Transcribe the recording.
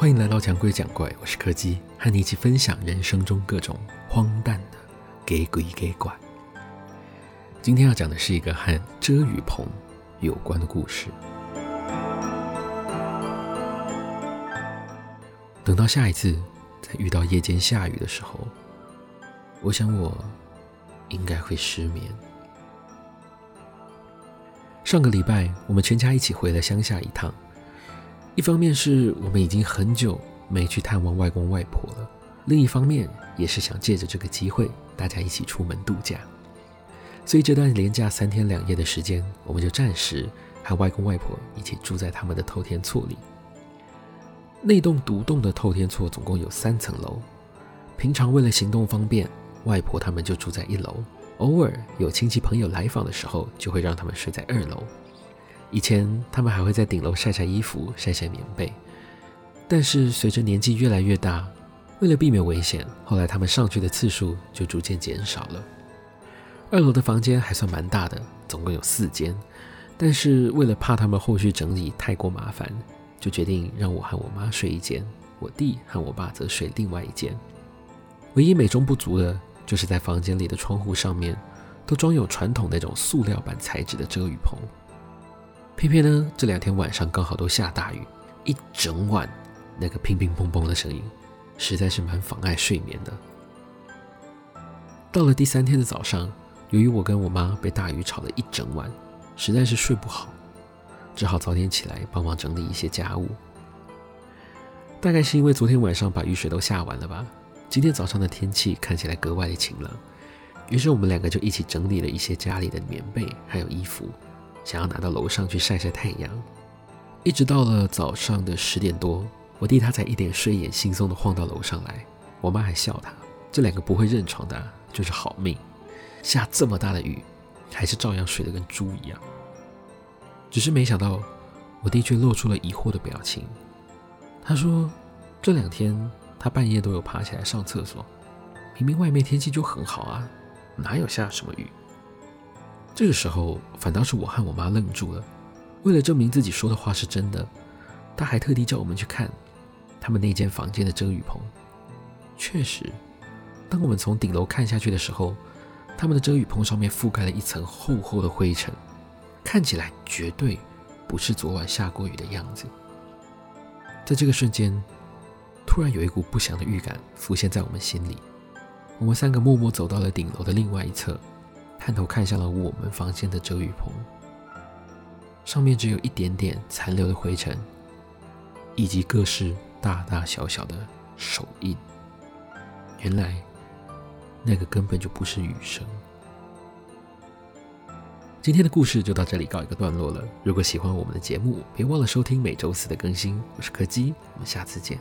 欢迎来到讲鬼讲怪，我是柯基，和你一起分享人生中各种荒诞的给鬼给怪。今天要讲的是一个和遮雨棚有关的故事。等到下一次再遇到夜间下雨的时候，我想我应该会失眠。上个礼拜，我们全家一起回了乡下一趟。一方面是我们已经很久没去探望外公外婆了，另一方面也是想借着这个机会，大家一起出门度假。所以这段连假三天两夜的时间，我们就暂时和外公外婆一起住在他们的透天厝里。那栋独栋的透天厝总共有三层楼，平常为了行动方便，外婆他们就住在一楼，偶尔有亲戚朋友来访的时候，就会让他们睡在二楼。以前他们还会在顶楼晒晒衣服、晒晒棉被，但是随着年纪越来越大，为了避免危险，后来他们上去的次数就逐渐减少了。二楼的房间还算蛮大的，总共有四间，但是为了怕他们后续整理太过麻烦，就决定让我和我妈睡一间，我弟和我爸则睡另外一间。唯一美中不足的就是在房间里的窗户上面都装有传统那种塑料板材质的遮雨棚。偏偏呢，这两天晚上刚好都下大雨，一整晚那个乒乒乓乓的声音，实在是蛮妨碍睡眠的。到了第三天的早上，由于我跟我妈被大雨吵了一整晚，实在是睡不好，只好早点起来帮忙整理一些家务。大概是因为昨天晚上把雨水都下完了吧，今天早上的天气看起来格外的晴朗，于是我们两个就一起整理了一些家里的棉被还有衣服。想要拿到楼上去晒晒太阳，一直到了早上的十点多，我弟他才一点睡眼惺忪的晃到楼上来。我妈还笑他，这两个不会认床的就是好命，下这么大的雨，还是照样睡得跟猪一样。只是没想到，我弟却露出了疑惑的表情。他说，这两天他半夜都有爬起来上厕所，明明外面天气就很好啊，哪有下什么雨？这个时候，反倒是我和我妈愣住了。为了证明自己说的话是真的，她还特地叫我们去看他们那间房间的遮雨棚。确实，当我们从顶楼看下去的时候，他们的遮雨棚上面覆盖了一层厚厚的灰尘，看起来绝对不是昨晚下过雨的样子。在这个瞬间，突然有一股不祥的预感浮现在我们心里。我们三个默默走到了顶楼的另外一侧。探头看向了我们房间的遮雨棚，上面只有一点点残留的灰尘，以及各式大大小小的手印。原来，那个根本就不是雨声。今天的故事就到这里告一个段落了。如果喜欢我们的节目，别忘了收听每周四的更新。我是柯基，我们下次见。